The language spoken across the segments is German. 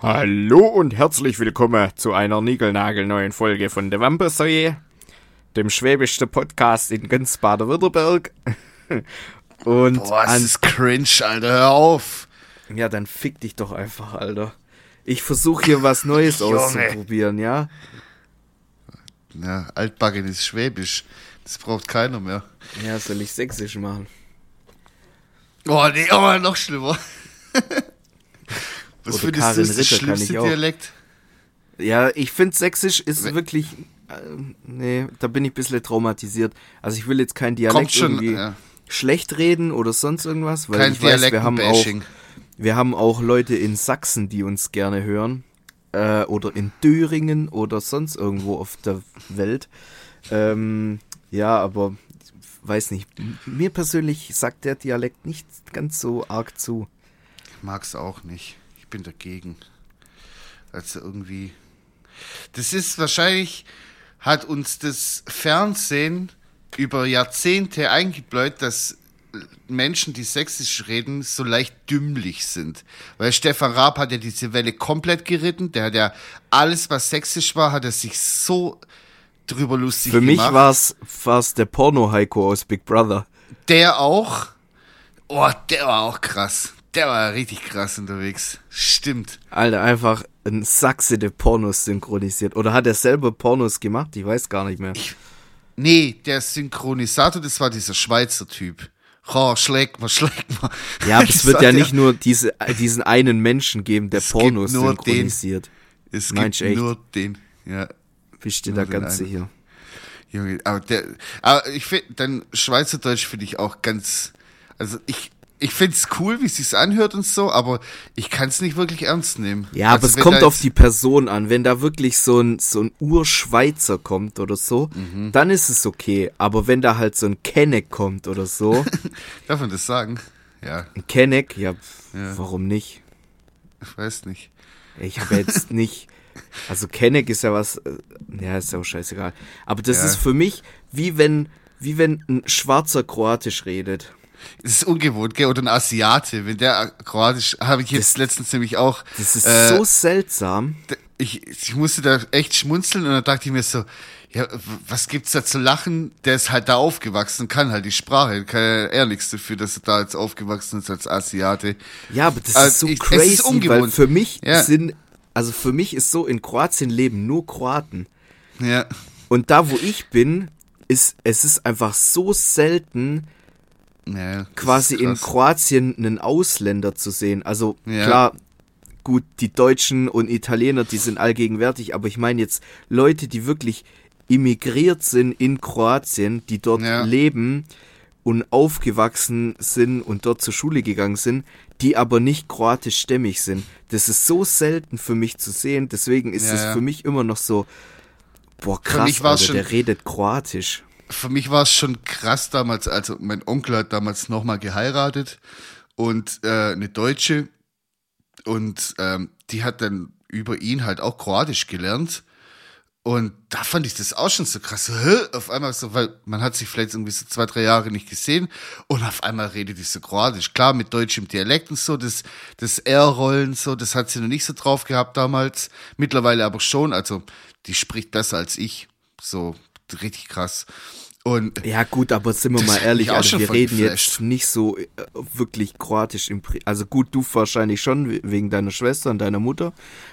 Hallo und herzlich willkommen zu einer niegelnagelneuen Folge von der Wampersäue, dem schwäbischsten Podcast in ganz Baden-Württemberg. Und Boah, das ist cringe, Alter, hör auf. Ja, dann fick dich doch einfach, Alter. Ich versuche hier was Neues auszuprobieren, ja? Ja, Altbacken ist Schwäbisch. Das braucht keiner mehr. Ja, soll ich Sächsisch machen? Oh, nee, oh, noch schlimmer. Was Oder findest Karin du ist der schlimmste. Dialekt? Ja, ich finde Sächsisch ist We- wirklich. Äh, nee, da bin ich ein bisschen traumatisiert. Also ich will jetzt kein Dialekt schon, irgendwie ja. schlecht reden oder sonst irgendwas, weil Kein ich weiß, wir haben auch, wir haben auch Leute in Sachsen, die uns gerne hören. Äh, oder in Thüringen oder sonst irgendwo auf der Welt. Ähm, ja, aber weiß nicht. Mir persönlich sagt der Dialekt nicht ganz so arg zu. Ich mag's auch nicht. Ich bin dagegen. Also irgendwie. Das ist wahrscheinlich, hat uns das Fernsehen über Jahrzehnte eingebläut, dass Menschen, die sächsisch reden, so leicht dümmlich sind. Weil Stefan Raab hat ja diese Welle komplett geritten. Der hat ja alles, was sächsisch war, hat er sich so drüber lustig Für mich gemacht. war's war's der Porno-Heiko aus Big Brother. Der auch. Oh, der war auch krass. Der war richtig krass unterwegs. Stimmt. Alter, einfach ein Sachse, der Pornos synchronisiert. Oder hat er selber Pornos gemacht? Ich weiß gar nicht mehr. Nee, der Synchronisator, das war dieser Schweizer Typ. Oh, schlägt mal, schlägt mal. Ja, aber es Ich wird ja nicht nur diese, den einen Menschen geben, der Es Pornos nur den. synchronisiert. Es Meinst gibt echt? nur den. Ja, Nur der den Ganze einen. hier? Junge, aber der, aber ich finde, dann Schweizerdeutsch finde ich auch ganz, also ich, ich find's cool, wie es sich anhört und so, aber ich kann's nicht wirklich ernst nehmen. Ja, also aber es kommt auf die Person an. Wenn da wirklich so ein, so ein Urschweizer kommt oder so, Mhm. dann ist es okay. Aber wenn da halt so ein Kenneck kommt oder so, Darf man das sagen? Ja, ein Kenneck, ja, Ja. warum nicht? ich weiß nicht. Ich habe jetzt nicht. Also Kenneck ist ja was. äh, Ja, ist ja auch scheißegal. Aber das Ja. ist für mich wie wenn, wie wenn ein Schwarzer Kroatisch redet. Es ist ungewohnt, gell? Oder ein Asiate, wenn der Kroatisch, habe ich jetzt letztens nämlich auch. Das ist äh, so seltsam. ich, ich musste da echt schmunzeln und dann dachte ich mir so, ja, was gibt's da zu lachen? Der ist halt da aufgewachsen, kann halt die Sprache, kann ja er nichts dafür, dass er da jetzt aufgewachsen ist als Asiate. Ja, aber das Also ist so ich- crazy, ist weil ungewohnt. für mich Ja. sind, also für mich ist so, in Kroatien leben nur Kroaten. Ja, Und da, wo ich bin, ist, es ist einfach so selten, ja quasi in. Kroatien einen Ausländer zu sehen. Also Ja. klar, gut, die Deutschen und Italiener, die sind allgegenwärtig, aber ich meine jetzt Leute, die wirklich immigriert sind in Kroatien, die dort Ja. leben und aufgewachsen sind und dort zur Schule gegangen sind, die aber nicht kroatischstämmig sind. Das ist so selten für mich zu sehen, deswegen ist es für mich immer noch so, boah krass, Alter, schon- der redet kroatisch. Für mich war es schon krass damals, also mein Onkel hat damals nochmal geheiratet und äh, eine Deutsche und ähm, die hat dann über ihn halt auch Kroatisch gelernt. Und da fand ich das auch schon so krass. Auf einmal so, weil man hat sich vielleicht irgendwie so zwei, drei Jahre nicht gesehen und auf einmal redet die so Kroatisch. Klar, mit deutschem Dialekt und so, das, das R-Rollen so, das hat sie noch nicht so drauf gehabt damals. Mittlerweile aber schon, also die spricht besser als ich. So, richtig krass. Und Ja gut, aber sind wir Das mal ehrlich, also wir reden geflasht. jetzt nicht so äh, wirklich kroatisch im Pri Also gut, du wahrscheinlich schon we- wegen deiner Schwester und deiner Mutter.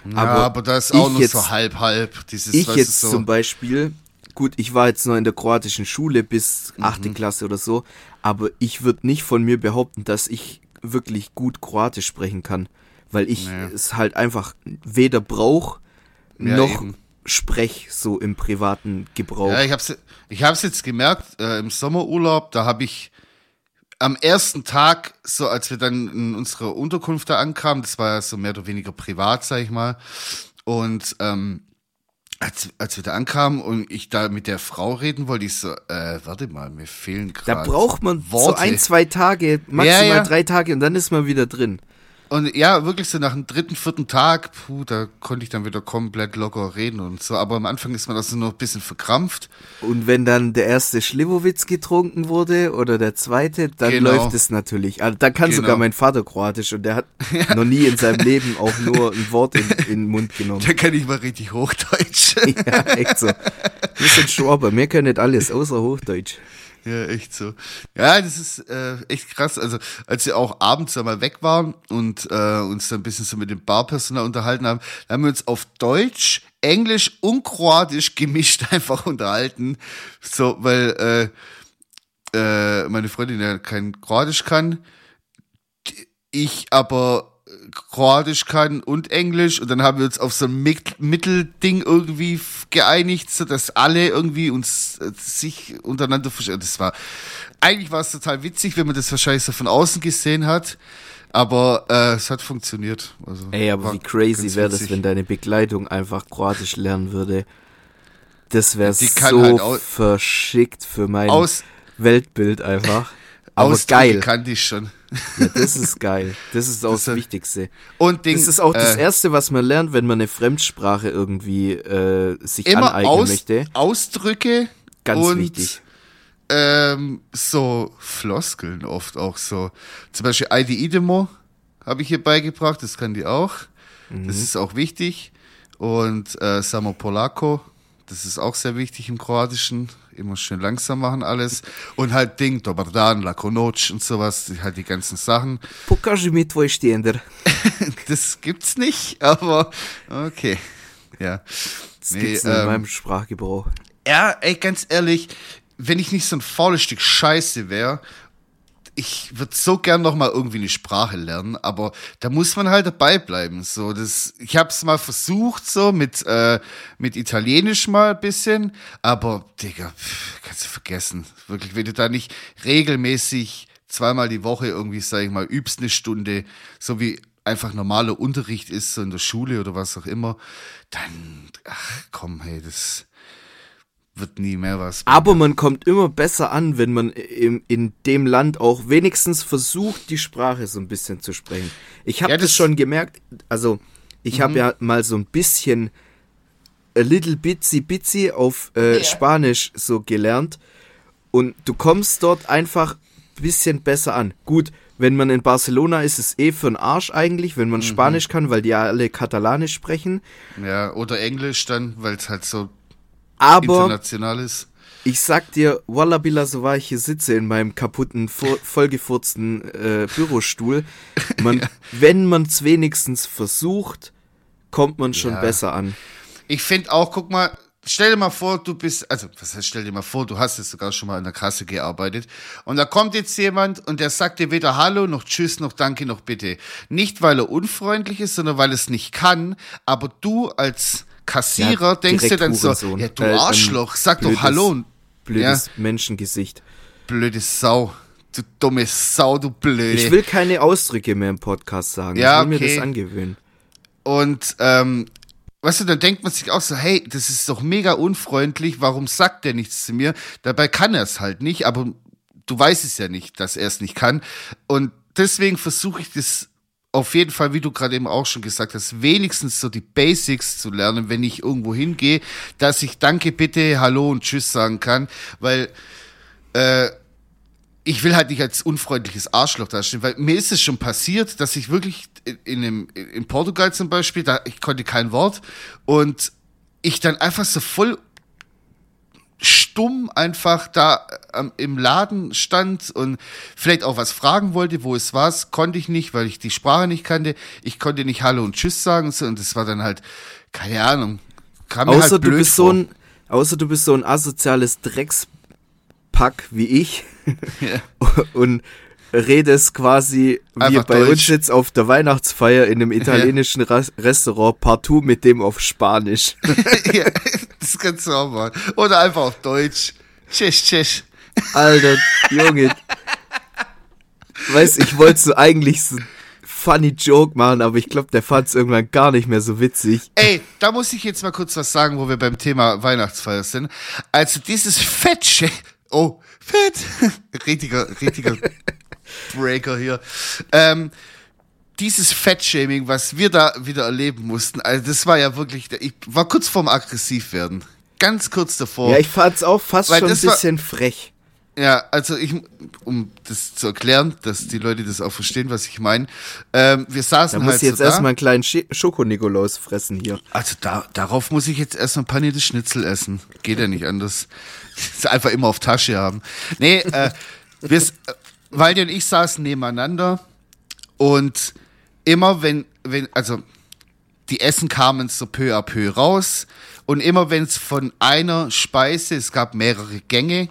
Ja, aber, da ist auch nur jetzt, so halb, halb. Dieses, Ich jetzt so, zum Beispiel, gut, ich war jetzt noch in der kroatischen Schule bis Mhm. achte Klasse oder so, aber ich würde nicht von mir behaupten, dass ich wirklich gut kroatisch sprechen kann, weil ich Nee. es halt einfach weder brauch Ja, noch eben. Sprech so im privaten Gebrauch. Ja, ich hab's, ich hab's jetzt gemerkt, äh, im Sommerurlaub, da habe ich am ersten Tag, so als wir dann in unserer Unterkunft da ankamen, das war ja so mehr oder weniger privat, sag ich mal, und ähm, als, als wir da ankamen und ich da mit der Frau reden wollte, ich so, äh, warte mal, mir fehlen Da gerade braucht man so Worte. ein, zwei Tage, maximal Ja, ja. drei Tage und dann ist man wieder drin. Und ja, wirklich so nach dem dritten, vierten Tag, puh, da konnte ich dann wieder komplett locker reden und so. Aber am Anfang ist man also noch ein bisschen verkrampft. Und wenn dann der erste Schliwowitz getrunken wurde oder der zweite, dann Genau. läuft es natürlich. Also, da kann Genau. sogar mein Vater Kroatisch und der hat noch nie in seinem Leben auch nur ein Wort in, in den Mund genommen. Da kann ich mal richtig Hochdeutsch. Ja, echt so. Wir sind Schwaber, wir können nicht alles, außer Hochdeutsch. Ja, echt so. Ja, das ist äh, echt krass. Also, als wir auch abends einmal weg waren und äh, uns dann ein bisschen so mit dem Barpersonal unterhalten haben, haben wir uns auf Deutsch, Englisch und Kroatisch gemischt einfach unterhalten. So, weil äh, äh, meine Freundin ja kein Kroatisch kann, ich aber Kroatisch kann und Englisch und dann haben wir uns auf so ein Mit- Mittelding irgendwie geeinigt, so dass alle irgendwie uns äh, sich untereinander verstehen. Das war eigentlich war es total witzig, wenn man das wahrscheinlich so von außen gesehen hat, aber äh, es hat funktioniert. Also, Ey, aber wie crazy wäre das, wenn deine Begleitung einfach Kroatisch lernen würde. Das wäre kann so halt verschickt für mein Weltbild einfach. Aber Ausdrücke geil. kannte ich schon. Ja, das ist geil. Das ist auch das, Das Wichtigste. Und Ding, Das ist auch das äh, Erste, was man lernt, wenn man eine Fremdsprache irgendwie äh, sich immer aneignen aus, möchte. Ausdrücke Ganz und wichtig. ähm, so Floskeln oft auch so. Zum Beispiel Ide Idemo habe ich hier beigebracht, das kann die auch. Mhm. Das ist auch wichtig. Und äh, Samo Polako, das ist auch sehr wichtig im Kroatischen. Immer schön langsam machen alles. Und halt Ding, Dobar dan, Lako noć und sowas, halt die ganzen Sachen. Pokaži mi tvoj štender. Das gibt's nicht, aber okay. Ja. Das Nee, gibt's nur in ähm, meinem Sprachgebrauch. Ja, ey, ganz ehrlich, wenn ich nicht so ein faules Stück Scheiße wäre, ich würde so gern noch mal irgendwie eine Sprache lernen, aber da muss man halt dabei bleiben. So, das, ich habe es mal versucht, so mit äh, mit Italienisch mal ein bisschen, aber Digga, pff, kannst du vergessen. Wirklich, wenn du da nicht regelmäßig zweimal die Woche irgendwie, sag ich mal, übst eine Stunde, so wie einfach normaler Unterricht ist, so in der Schule oder was auch immer, dann, ach komm, hey, das wird nie mehr was. Aber man kommt immer besser an, wenn man im, in dem Land auch wenigstens versucht, die Sprache so ein bisschen zu sprechen. Ich habe Ja, das das- schon gemerkt, also ich habe ja mal so ein bisschen a little bitsy bitsy auf äh, Spanisch so gelernt und du kommst dort einfach ein bisschen besser an. Gut, wenn man in Barcelona ist, ist es eh für den Arsch eigentlich, wenn man Spanisch kann, weil die alle Katalanisch sprechen. Ja, oder Englisch dann, weil es halt so Aber international ist. Ich sag dir, Wallabilla, so war ich hier sitze in meinem kaputten, vo- vollgefurzten äh, Bürostuhl. Man, Wenn man es wenigstens versucht, kommt man schon Ja. besser an. Ich finde auch, guck mal, stell dir mal vor, du bist, also was heißt, stell dir mal vor, du hast jetzt sogar schon mal in der Kasse gearbeitet und da kommt jetzt jemand und der sagt dir weder Hallo noch Tschüss noch Danke noch Bitte. Nicht, weil er unfreundlich ist, sondern weil es nicht kann, aber du als Kassierer Ja, denkst direkt dann so, Hurensohn. ja du Äh, Arschloch, sag doch blödes- Hallo. und- Blödes Menschengesicht. Blöde Sau. Du dumme Sau, du blöde. Ich will keine Ausdrücke mehr im Podcast sagen. Ja, ich will mir okay. das angewöhnen. Und ähm, weißt du, dann denkt man sich auch so, hey, das ist doch mega unfreundlich, warum sagt der nichts zu mir? Dabei kann er es halt nicht, aber du weißt es ja nicht, dass er es nicht kann. Und deswegen versuche ich das auf jeden Fall, wie du gerade eben auch schon gesagt hast, wenigstens so die Basics zu lernen, wenn ich irgendwo hingehe, dass ich Danke, bitte, Hallo und Tschüss sagen kann, weil äh, ich will halt nicht als unfreundliches Arschloch dastehen, weil mir ist es schon passiert, dass ich wirklich in, in, in Portugal zum Beispiel, da ich konnte kein Wort und ich dann einfach so voll stumm einfach da ähm, im Laden stand und vielleicht auch was fragen wollte, wo es war, konnte ich nicht, weil ich die Sprache nicht kannte. Ich konnte nicht Hallo und Tschüss sagen so, und das war dann halt, keine Ahnung, kam mir Außer halt du bist vor. so ein, außer du bist so ein asoziales Dreckspack wie ich Ja. und redest quasi wie Einfach bei uns Deutsch. jetzt auf der Weihnachtsfeier in einem italienischen Ras- Restaurant partout mit dem auf Spanisch. ja, das kannst du auch machen. Oder einfach auf Deutsch. Tschüss, tschüss. Alter, Junge. Weißt, ich wollte so eigentlich so einen funny Joke machen, aber ich glaube, der fand es irgendwann gar nicht mehr so witzig. Ey, da muss ich jetzt mal kurz was sagen, wo wir beim Thema Weihnachtsfeier sind. Also dieses Fettsche, oh, Fett, richtiger, richtiger Breaker hier. Ähm, dieses Fettshaming, was wir da wieder erleben mussten, also das war ja wirklich, ich war kurz vorm aggressiv werden. Ganz kurz davor. Ja, ich fand's auch fast Weil schon ein das war- bisschen frech. Ja, also ich, um das zu erklären, dass die Leute das auch verstehen, was ich meine. Ähm, wir saßen Da muss halt ich jetzt so erstmal einen kleinen Schi- Schoko-Nikolaus fressen hier. Also da, darauf muss ich jetzt erstmal paniertes Schnitzel essen. Geht ja nicht anders. Das einfach immer auf Tasche haben. Nee, äh, wir, Waldi und ich saßen nebeneinander und immer wenn, wenn, also die Essen kamen so peu à peu raus und immer wenn es von einer Speise, es gab mehrere Gänge,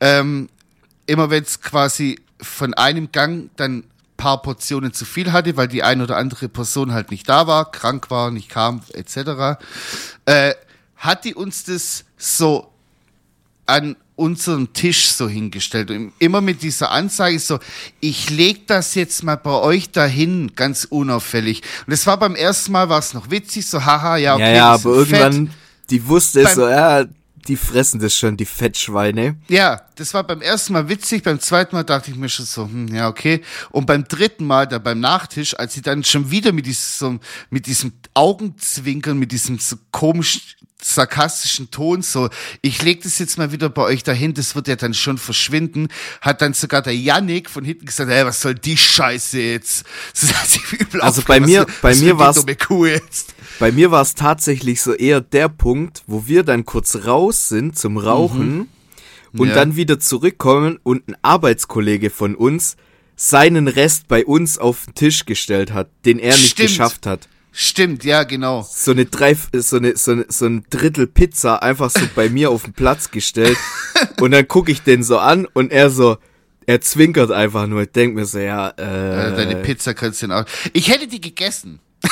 ähm, immer wenn es quasi von einem Gang dann paar Portionen zu viel hatte, weil die eine oder andere Person halt nicht da war, krank war, nicht kam, etc., äh, hat die uns das so an unseren Tisch so hingestellt. Und immer mit dieser Anzeige so, ich leg das jetzt mal bei euch dahin, ganz unauffällig. Und es war beim ersten Mal, war es noch witzig, so haha, ja, okay, ja, ja, aber irgendwann, fett. die wusste es so, ja, die fressen das schon, die Fettschweine. Ja, das war beim ersten Mal witzig, beim zweiten Mal dachte ich mir schon so, hm, ja, okay. Und beim dritten Mal, da beim Nachtisch, als sie dann schon wieder mit diesem, mit diesem Augenzwinkern, mit diesem so komisch sarkastischen Ton, so, ich leg das jetzt mal wieder bei euch dahin, das wird ja dann schon verschwinden, hat dann sogar der Yannick von hinten gesagt, ey, was soll die Scheiße jetzt? Also bei mir- was, bei was mir Kuh jetzt. Bei mir war es tatsächlich so eher der Punkt, wo wir dann kurz raus sind zum Rauchen und Ja. dann wieder zurückkommen und ein Arbeitskollege von uns seinen Rest bei uns auf den Tisch gestellt hat, den er nicht Stimmt. geschafft hat. Stimmt, ja, genau. So eine drei, so eine, so eine, so ein Drittel Pizza einfach so bei mir auf den Platz gestellt und dann gucke ich den so an und er so, er zwinkert einfach nur. Ich denk mir so, ja, Äh, Deine Pizza kannst du auch. Ich hätte die gegessen.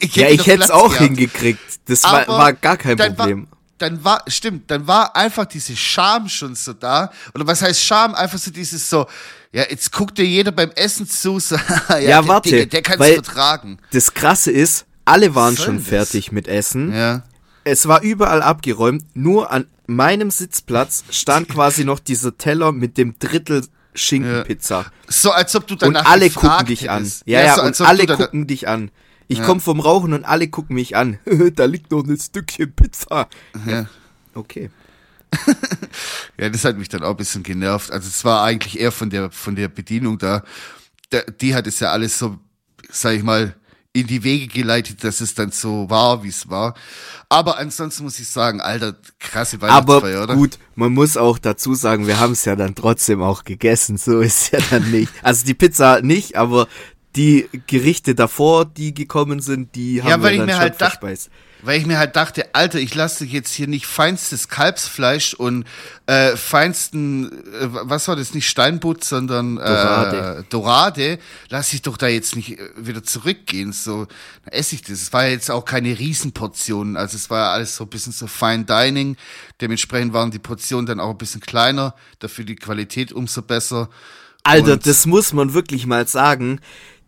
ich ja, hätte ich noch hätte es auch gehabt. hingekriegt. Das war, Aber war gar kein Problem. Dann war, stimmt, dann war einfach diese Scham schon so da. Oder was heißt Scham? Einfach so dieses so, ja, jetzt guckt dir jeder beim Essen zu, ja, Ja, der, warte, Der, der kann es vertragen. Das Krasse ist, alle waren schon das? fertig mit Essen. Ja. Es war überall abgeräumt. Nur an meinem Sitzplatz stand quasi noch dieser Teller mit dem Drittel Schinkenpizza. So, als ob du Und danach alle gefragt gucken dich an. hättest. Ja, ja, so, und alle gucken dich an. Ich komm vom Rauchen und alle gucken mich an. da liegt noch ein Stückchen Pizza. Ja. Okay. Ja, das hat mich dann auch ein bisschen genervt. Also es war eigentlich eher von der von der Bedienung da. Die hat es ja alles so, sag ich mal, in die Wege geleitet, dass es dann so war, wie es war. Aber ansonsten muss ich sagen, alter, krasse Weihnachtsfeier, Aber oder? gut, man muss auch dazu sagen, wir haben es ja dann trotzdem auch gegessen. So ist ja dann nicht. Also die Pizza nicht, aber die Gerichte davor, die gekommen sind, die haben Ja, weil wir ich dann mir schon halt dachte- verspeist. Weil ich mir halt dachte, Alter, ich lasse jetzt hier nicht feinstes Kalbsfleisch und äh, feinsten, äh, was war das, nicht Steinbutt, sondern Dorade. Äh, Dorade, lasse ich doch da jetzt nicht äh, wieder zurückgehen. So dann esse ich das. Es war ja jetzt auch keine Riesenportionen, also es war ja alles so ein bisschen so Fine Dining. Dementsprechend waren die Portionen dann auch ein bisschen kleiner, dafür die Qualität umso besser. Alter, Und- das muss man wirklich mal sagen.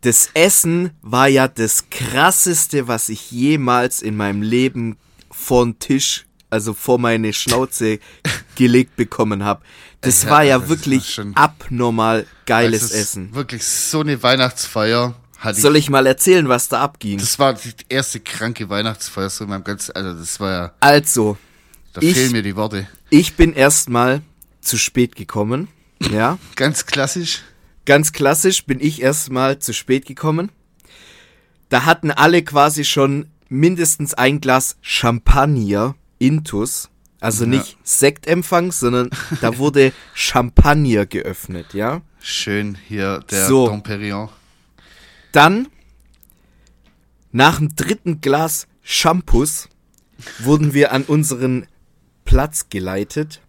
Das Essen war ja das krasseste, was ich jemals in meinem Leben vorn Tisch, also vor meine Schnauze gelegt bekommen habe. Das Ja, war ja war wirklich schon- abnormal geiles Essen. Wirklich so eine Weihnachtsfeier hatte Soll ich mal erzählen, was da abging? Das war die erste kranke Weihnachtsfeier so in meinem ganzen, also das war ja, Also, da Ich- fehlen mir die Worte. ich bin erstmal zu spät gekommen. Ja, Ganz klassisch. Ganz klassisch bin ich erstmal zu spät gekommen. Da hatten alle quasi schon mindestens ein Glas Champagner intus. Also nicht Sektempfang, sondern da wurde Champagner geöffnet, ja. Schön hier der So. Dom Perignon. Dann, nach dem dritten Glas Shampoos, wurden wir an unseren Platz geleitet.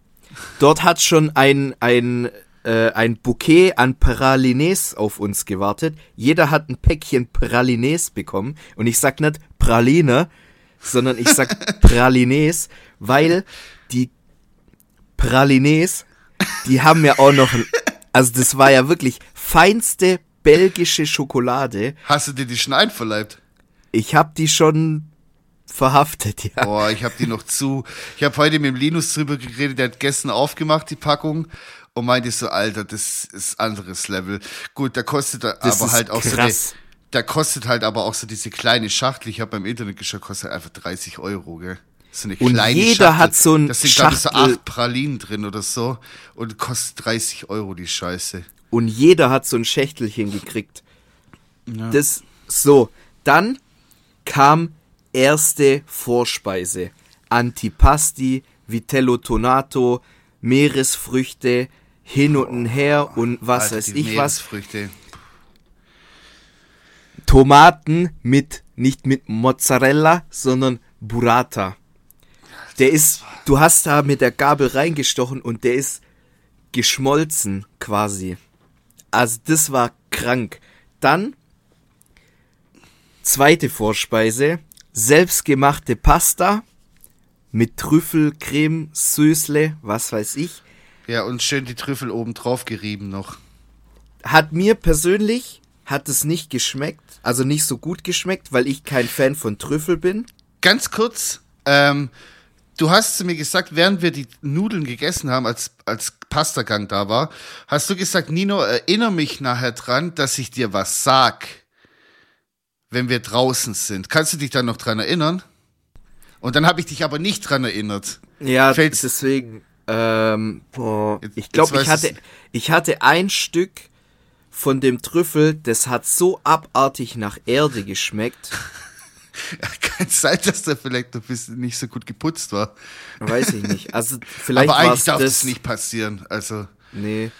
Dort hat schon ein, ein, äh, ein Bouquet an Pralines auf uns gewartet. Jeder hat ein Päckchen Pralines bekommen. Und ich sag nicht Praline, sondern ich sag Pralines, weil die Pralines, die haben ja auch noch, also das war ja wirklich feinste belgische Schokolade. Hast du dir die schon einverleibt? Ich hab die schon verhaftet, ja. Boah, ich habe die noch zu. Ich habe heute mit dem Linus drüber geredet, der hat gestern aufgemacht, die Packung. Und meinte so, Alter, das ist anderes Level. Gut, da kostet Das aber halt auch krass. da kostet halt aber auch so diese kleine Schachtel, ich habe beim Internet geschaut, kostet einfach 30 Euro, gell? So eine Und kleine jeder Schachtel. hat so ein Da sind, glaube ich, so Schachtel- acht Pralinen drin oder so und kostet 30 Euro, die Scheiße. Und jeder hat so ein Schächtelchen gekriegt. Das so. Dann kam erste Vorspeise. Antipasti, Vitello Tonato, Meeresfrüchte, hin und her und was weiß ich was. Tomaten mit, nicht mit Mozzarella, sondern Burrata. Der ist, du hast da mit der Gabel reingestochen und der ist geschmolzen quasi. Also das war krank. Dann zweite Vorspeise, selbstgemachte Pasta mit Trüffel, Creme, Süßle, was weiß ich. Ja, und schön die Trüffel oben drauf gerieben noch. Hat mir persönlich hat es nicht geschmeckt, also nicht so gut geschmeckt, weil ich kein Fan von Trüffel bin. Ganz kurz, ähm, du hast zu mir gesagt, während wir die Nudeln gegessen haben, als, als Pastagang da war, hast du gesagt, Nino, erinnere mich nachher dran, dass ich dir was sag, wenn wir draußen sind. Kannst du dich dann noch dran erinnern? Und dann habe ich dich aber nicht dran erinnert. Ja, Fällt's- deswegen. Ähm, boah, Jetzt- ich glaube, ich hatte, ich hatte ein Stück von dem Trüffel, das hat so abartig nach Erde geschmeckt. Kann sein, dass der vielleicht ein bisschen nicht so gut geputzt war. Weiß ich nicht. Also vielleicht aber eigentlich darf das das nicht passieren. Also, Nee.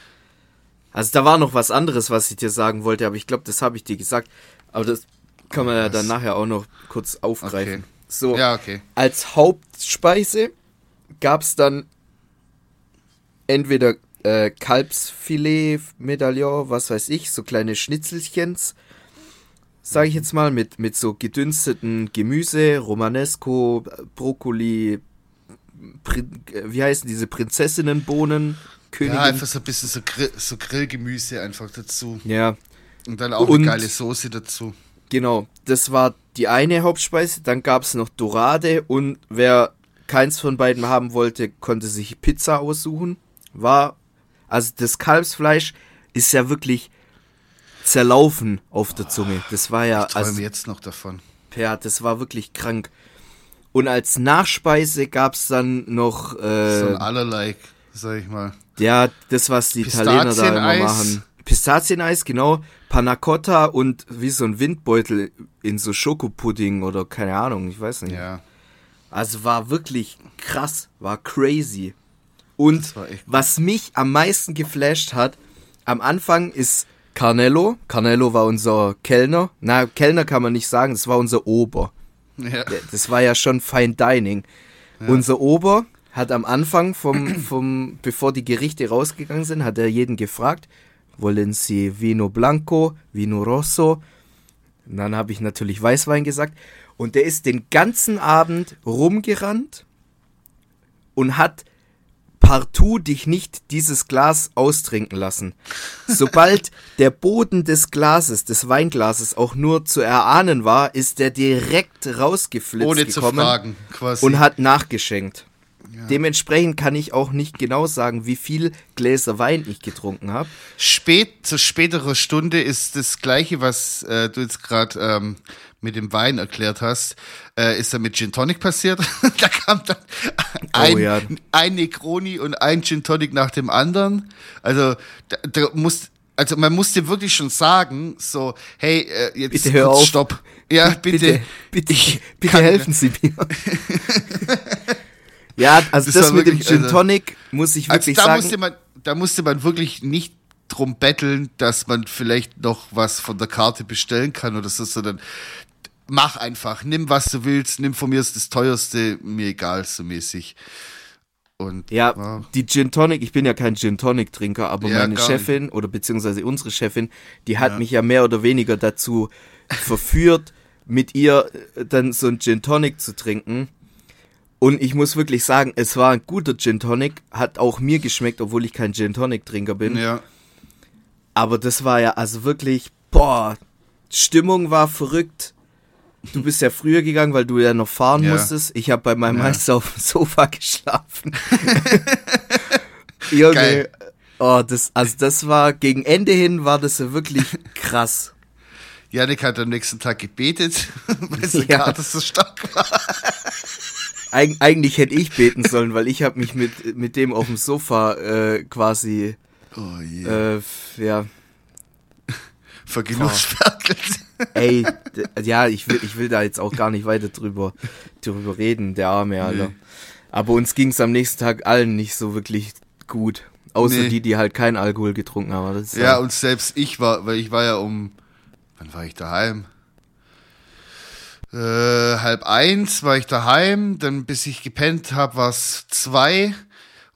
Also da war noch was anderes, was ich dir sagen wollte, aber ich glaube, das habe ich dir gesagt. Aber das kann man ja dann nachher auch noch kurz aufgreifen. Okay. So, ja, okay. als Hauptspeise gab es dann entweder äh, Kalbsfilet, Medaillon, was weiß ich, so kleine Schnitzelchens, sage ich jetzt mal, mit, mit so gedünsteten Gemüse, Romanesco, Brokkoli, Prin äh, wie heißen diese Prinzessinnenbohnen, Königin. Ja, einfach so ein bisschen so, Grill, so Grillgemüse einfach dazu. ja, Und dann auch Und- eine geile Soße dazu. Genau, das war die eine Hauptspeise. Dann gab es noch Dorade und wer keins von beiden haben wollte, konnte sich Pizza aussuchen. War, also das Kalbsfleisch ist ja wirklich zerlaufen auf der Zunge. Das war ja, Ich träume also, jetzt noch davon. ja, das war wirklich krank. Und als Nachspeise gab es dann noch, So äh, ein allerlei, sag ich mal. ja, das, was die Italiener da immer machen. Pistazieneis, genau. Panna Cotta und wie so ein Windbeutel in so Schokopudding oder keine Ahnung, ich weiß nicht. Ja. Also war wirklich krass, war crazy. Und was mich am meisten geflasht hat, am Anfang ist Carnello. Carnello war unser Kellner. Na, Kellner kann man nicht sagen, das war unser Ober. Ja. Das war ja schon Fine Dining. Unser Ober hat am Anfang vom, vom, bevor die Gerichte rausgegangen sind, hat er jeden gefragt, wollen Sie Vino Blanco, Vino Rosso? Und dann habe ich natürlich Weißwein gesagt. Und der ist den ganzen Abend rumgerannt und hat partout dich nicht dieses Glas austrinken lassen. Sobald der Boden des Glases, des Weinglases auch nur zu erahnen war, ist der direkt rausgeflitzt Ohne zu gekommen fragen, quasi. und hat nachgeschenkt. Dementsprechend kann ich auch nicht genau sagen, wie viel Gläser Wein ich getrunken habe. Spät, zu späterer Stunde ist das Gleiche, was äh, du jetzt gerade ähm, mit dem Wein erklärt hast, äh, ist dann mit Gin Tonic passiert. da kam dann ein, Oh ja. ein Negroni und ein Gin Tonic nach dem anderen. Also da, da muss, also man musste wirklich schon sagen, so, hey, äh, jetzt Bitte hör auf. Stopp. Ja, bitte. bitte, bitte, bitte helfen Sie mir. ja, also Das das, mit dem wirklich, Gin also- Tonic muss ich Also wirklich da sagen. musste man, da musste man wirklich nicht drum betteln, dass man vielleicht noch was von der Karte bestellen kann oder so, sondern mach einfach, nimm was du willst, nimm von mir das teuerste, mir egal, so mäßig. Und Ja, wow. die Gin Tonic, ich bin ja kein Gin Tonic Trinker, aber Ja, meine Chefin oder beziehungsweise unsere Chefin, die hat mich ja mehr oder weniger dazu verführt, mit ihr äh, dann so ein Gin Tonic zu trinken. Und ich muss wirklich sagen, es war ein guter Gin Tonic, hat auch mir geschmeckt, obwohl ich kein Gin Tonic Trinker bin. ja, Aber das war ja also wirklich, boah, Stimmung war verrückt. Du bist ja früher gegangen, weil du ja noch fahren Ja. musstest. Ich habe bei meinem Ja. Meister auf dem Sofa geschlafen. Junge, Geil. oh, das, also das war, gegen Ende hin war das ja wirklich krass. Janik hat am nächsten Tag gebetet, weil sein Ja. Kater so stark war. Eig eigentlich hätte ich beten sollen, weil ich habe mich mit, mit dem auf dem Sofa äh, quasi, Oh je. äh, ja, Vergenussferkelt. Ey, ja, ich will, ich will da jetzt auch gar nicht weiter drüber, drüber reden, der arme Alter. Nee. Aber uns ging's am nächsten Tag allen nicht so wirklich gut. Außer Nee. die, die halt keinen Alkohol getrunken haben. Das ist Ja, und selbst ich war, weil ich war ja um, wann war ich daheim? Äh, halb eins war ich daheim, dann bis ich gepennt habe, war es zwei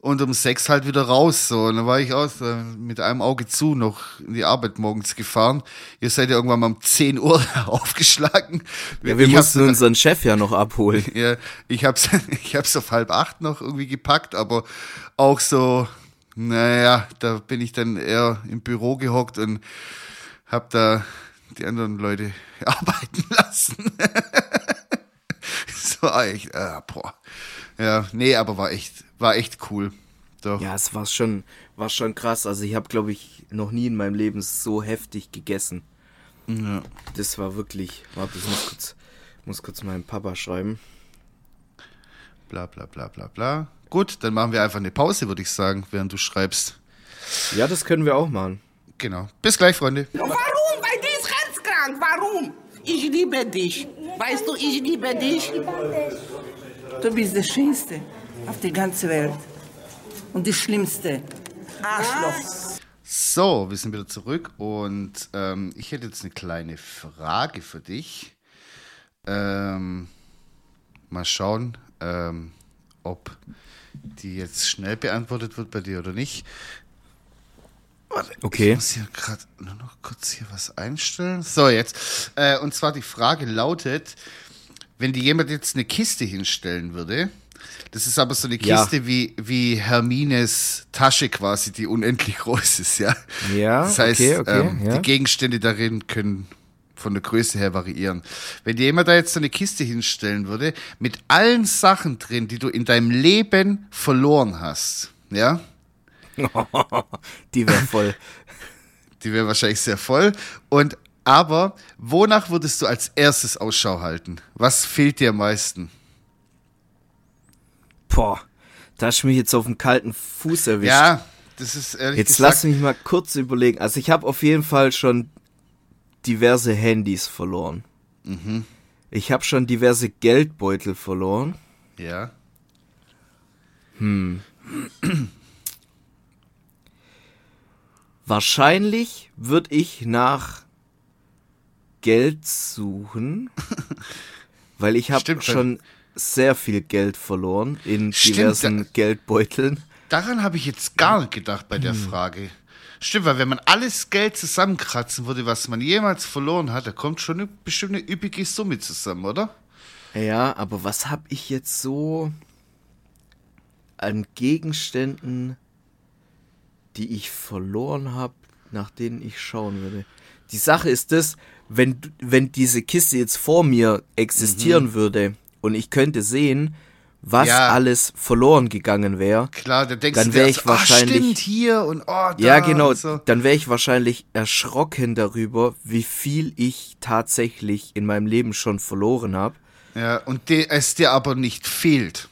und um sechs halt wieder raus. So, und dann war ich aus mit einem Auge zu noch in die Arbeit morgens gefahren. Ihr seid ja irgendwann mal um 10 Uhr aufgeschlagen. ja, wir ich mussten unseren Chef ja noch abholen. ja, ich hab's, ich hab's auf halb acht noch irgendwie gepackt, aber auch so, naja, da bin ich dann eher im Büro gehockt und hab da die anderen Leute arbeiten lassen. so echt, äh, boah. Ja, nee, aber war echt, war echt cool. Doch. Ja, es war schon, war schon krass. Also ich habe, glaube ich, noch nie in meinem Leben so heftig gegessen. Ja. Das war wirklich. Warte, ich muss kurz, muss kurz meinem Papa schreiben. Bla bla bla bla bla. Gut, dann machen wir einfach eine Pause, würde ich sagen, während du schreibst. Ja, das können wir auch machen. Genau. Bis gleich, Freunde. Warum? Weil die ist herzkrank. Warum? Ich liebe dich. Weißt du, ich liebe dich. Du bist der Schönste auf der ganzen Welt. Und die Schlimmste. Arschloch. So, wir sind wieder zurück und ähm, ich hätte jetzt eine kleine Frage für dich. Ähm, mal schauen, ähm, ob die jetzt schnell beantwortet wird bei dir oder nicht. Warte, Okay. Ich muss hier gerade nur noch kurz hier was einstellen. So, jetzt. Äh, und zwar die Frage lautet, wenn dir jemand jetzt eine Kiste hinstellen würde, das ist aber so eine Ja. Kiste wie, wie Hermines Tasche quasi, die unendlich groß ist, ja. Ja, Das heißt, okay, okay, ähm, ja. die Gegenstände darin können von der Größe her variieren. Wenn dir jemand da jetzt so eine Kiste hinstellen würde, mit allen Sachen drin, die du in deinem Leben verloren hast, ja, Die wäre voll. Die wäre wahrscheinlich sehr voll. Und aber wonach würdest du als erstes Ausschau halten? Was fehlt dir am meisten? Boah, da hast du mich jetzt auf dem kalten Fuß erwischt. Ja, das ist ehrlich Jetzt gesagt. lass mich mal kurz überlegen. Also ich habe auf jeden Fall schon diverse Handys verloren. Mhm. Ich habe schon diverse Geldbeutel verloren. Ja. Wahrscheinlich würde ich nach Geld suchen, weil ich habe schon sehr viel Geld verloren in Stimmt, diversen da- Geldbeuteln. Daran habe ich jetzt gar nicht gedacht bei Hm. der Frage. Stimmt, weil wenn man alles Geld zusammenkratzen würde, was man jemals verloren hat, da kommt schon eine, bestimmt eine üppige Summe zusammen, oder? Ja, aber was habe ich jetzt so an Gegenständen, die ich verloren habe, nach denen ich schauen würde? Die Sache ist das, wenn, wenn diese Kiste jetzt vor mir existieren würde und ich könnte sehen, was Mhm. Ja. alles verloren gegangen wäre, Klar, da denkst Dann du wär dir ich so, wahrscheinlich- Ah, stimmt, hier und oh, da Ja, genau. So. Dann wäre ich wahrscheinlich erschrocken darüber, wie viel ich tatsächlich in meinem Leben schon verloren habe. Ja, und de, es dir aber nicht fehlt.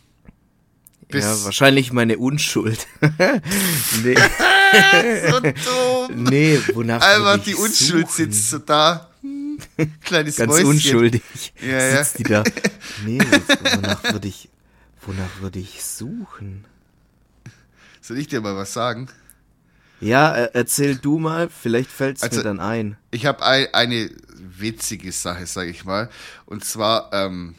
Bis- Ja, wahrscheinlich meine Unschuld. nee, So dumm. nee, wonach Einfach die Unschuld suchen? sitzt so da. Kleines Ganz Mäuschen. unschuldig Ja, ja. sitzt die da. Nee, jetzt, wonach würde ich, wonach würde ich suchen? Soll ich dir mal was sagen? Ja, äh, erzähl du mal, vielleicht fällt es Also- mir dann ein. Ich habe ein, eine witzige Sache, sage ich mal. Und zwar, ähm,